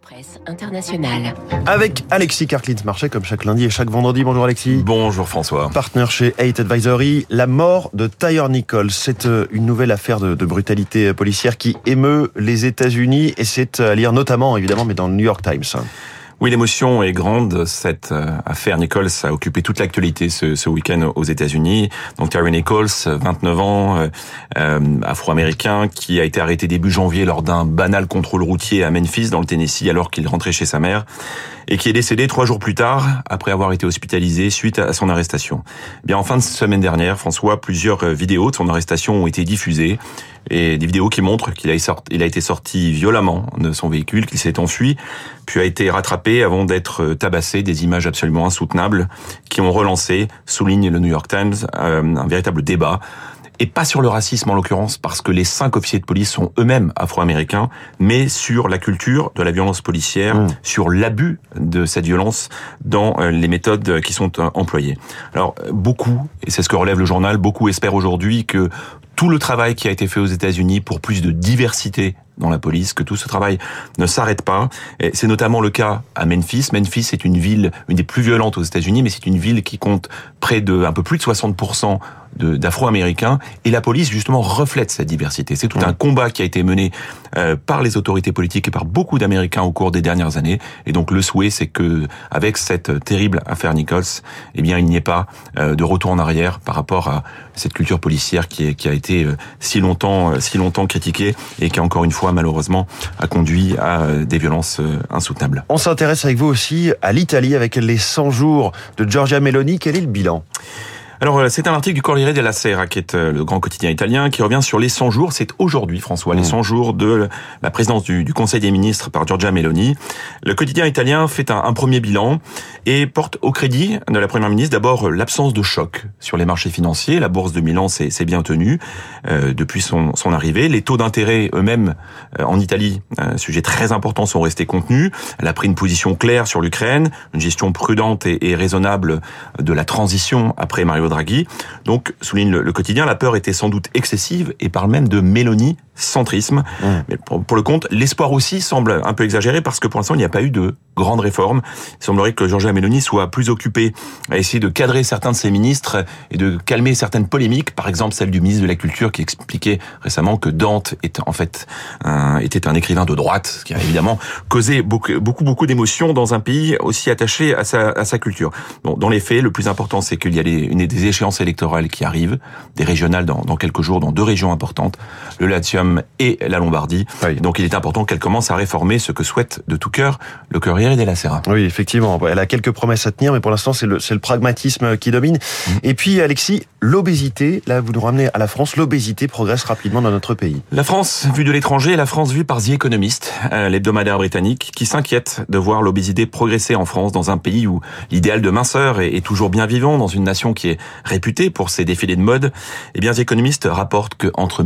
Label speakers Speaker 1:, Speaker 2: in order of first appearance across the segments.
Speaker 1: Presse internationale.
Speaker 2: Avec Alexis Karklins-Marchais, comme chaque lundi et chaque vendredi. Bonjour Alexis.
Speaker 3: Bonjour François.
Speaker 2: Partenaire chez Hate Advisory. La mort de Tyre Nichols, c'est euh, une nouvelle affaire de, de, brutalité policière qui émeut les États-Unis et c'est à lire notamment, évidemment, mais dans le New York Times.
Speaker 3: Oui, l'émotion est grande. Cette euh, affaire Nichols a occupé toute l'actualité ce, ce week-end aux États-Unis. Donc Terry Nichols, 29 ans, euh, euh, afro-américain, qui a été arrêté début janvier lors d'un banal contrôle routier à Memphis, dans le Tennessee, alors qu'il rentrait chez sa mère, et qui est décédé trois jours plus tard, après avoir été hospitalisé suite à son arrestation. Bien, en fin de semaine dernière, François, plusieurs vidéos de son arrestation ont été diffusées et des vidéos qui montrent qu'il a, été sorti violemment de son véhicule, qu'il s'est enfui, puis a été rattrapé avant d'être tabassé. Des images absolument insoutenables qui ont relancé, souligne le New York Times, euh, un véritable débat et pas sur le racisme en l'occurrence, parce que les cinq officiers de police sont eux-mêmes afro-américains, mais sur la culture de la violence policière, mmh. sur l'abus de cette violence dans les méthodes qui sont employées. Alors beaucoup, et c'est ce que relève le journal, beaucoup espèrent aujourd'hui que tout le travail qui a été fait aux États-Unis pour plus de diversité dans la police, que tout ce travail ne s'arrête pas. C'est notamment le cas à Memphis. Memphis est une ville, une des plus violentes aux États-Unis, mais c'est une ville qui compte près de un peu plus de 60% d'Afro-Américains et la police justement reflète cette diversité. C'est tout un combat qui a été mené euh, par les autorités politiques et par beaucoup d'Américains au cours des dernières années. Et donc le souhait, c'est que avec cette terrible affaire Nichols, eh bien il n'y ait pas euh, de retour en arrière par rapport à cette culture policière qui, est, qui a été euh, si longtemps, si longtemps critiquée et qui encore une fois malheureusement a conduit à des violences insoutenables.
Speaker 2: On s'intéresse avec vous aussi à l'Italie avec les 100 jours de Giorgia Meloni. Quel est le bilan?
Speaker 3: Alors, c'est un article du Corriere della Sera, qui est le grand quotidien italien, qui revient sur les 100 jours. C'est aujourd'hui, François, les 100 jours de la présidence du, du, Conseil des ministres par Giorgia Meloni. Le quotidien italien fait un, un, premier bilan et porte au crédit de la première ministre d'abord l'absence de choc sur les marchés financiers. La bourse de Milan s'est bien tenue euh, depuis son, son, arrivée. Les taux d'intérêt eux-mêmes euh, en Italie, un sujet très important, sont restés contenus. Elle a pris une position claire sur l'Ukraine, une gestion prudente et, et raisonnable de la transition après Mario Donc, souligne le, quotidien, la peur était sans doute excessive et parle même de Mélanie centrisme. Mmh. Mais pour, pour, le compte, l'espoir aussi semble un peu exagéré parce que pour l'instant, il n'y a pas eu de grande réforme. Il semblerait que Giorgia Meloni soit plus occupée à essayer de cadrer certains de ses ministres et de calmer certaines polémiques, par exemple celle du ministre de la Culture qui expliquait récemment que Dante est en fait un, était un écrivain de droite, ce qui a évidemment causé beaucoup beaucoup, beaucoup d'émotions dans un pays aussi attaché à sa, à sa culture. Bon, dans les faits, le plus important, c'est qu'il y a les, une des échéances électorales qui arrivent, des régionales dans, dans quelques jours, dans deux régions importantes, le Latium et la Lombardie. Oui. Donc il est important qu'elle commence à réformer ce que souhaite de tout cœur le Corriere della Sera.
Speaker 2: Oui, effectivement. Elle a quelques promesses à tenir, mais pour l'instant, c'est le, le, pragmatisme qui domine. Mmh. Et puis, Alexis, l'obésité, là, vous nous ramenez à la France, l'obésité progresse rapidement dans notre pays.
Speaker 3: La France, vue de l'étranger, la France vue par The Economist, euh, l'hebdomadaire britannique, qui s'inquiète de voir l'obésité progresser en France, dans un pays où l'idéal de minceur est, est, toujours bien vivant, dans une nation qui est réputée pour ses défilés de mode. Eh bien, The Economist rapporte que entre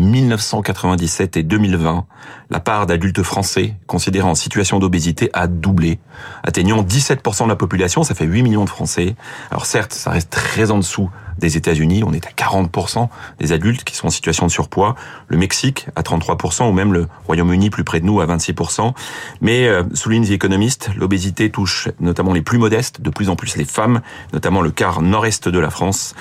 Speaker 3: 1997 et 2020, la part d'adultes français considérés en situation d'obésité a doublé, atteignant 17% de la population, ça fait 8 millions de Français. Alors certes, ça reste très en dessous des États-Unis, on est à 40% des adultes qui sont en situation de surpoids, le Mexique à 33% ou même le Royaume-Uni plus près de nous à 26%. Mais euh, souligne The Economist, l'obésité touche notamment les plus modestes, de plus en plus les femmes, notamment le quart nord-est de la France.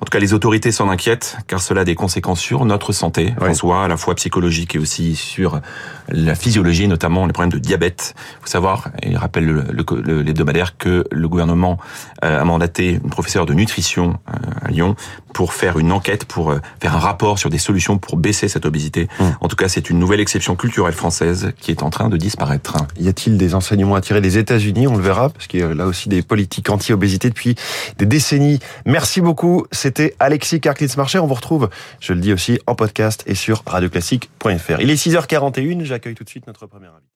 Speaker 3: En tout cas, les autorités s'en inquiètent car cela a des conséquences sur notre santé, oui. François, à la fois psychologique et aussi sur la physiologie, notamment les problèmes de diabète. Il faut savoir, et il rappelle le, le, l'hebdomadaire, que le gouvernement a mandaté une professeure de nutrition à Lyon pour faire une enquête, pour faire un rapport sur des solutions pour baisser cette obésité. Mmh. En tout cas, c'est une nouvelle exception culturelle française qui est en train de disparaître.
Speaker 2: Y a-t-il des enseignements à tirer des États-Unis? On le verra, parce qu'il y a là aussi des politiques anti-obésité depuis des décennies. Merci beaucoup. C'était Alexis Karklitz-Marcher. On vous retrouve, je le dis aussi, en podcast et sur radioclassique.fr. Il est 6h41. J'accueille tout de suite notre premier invité.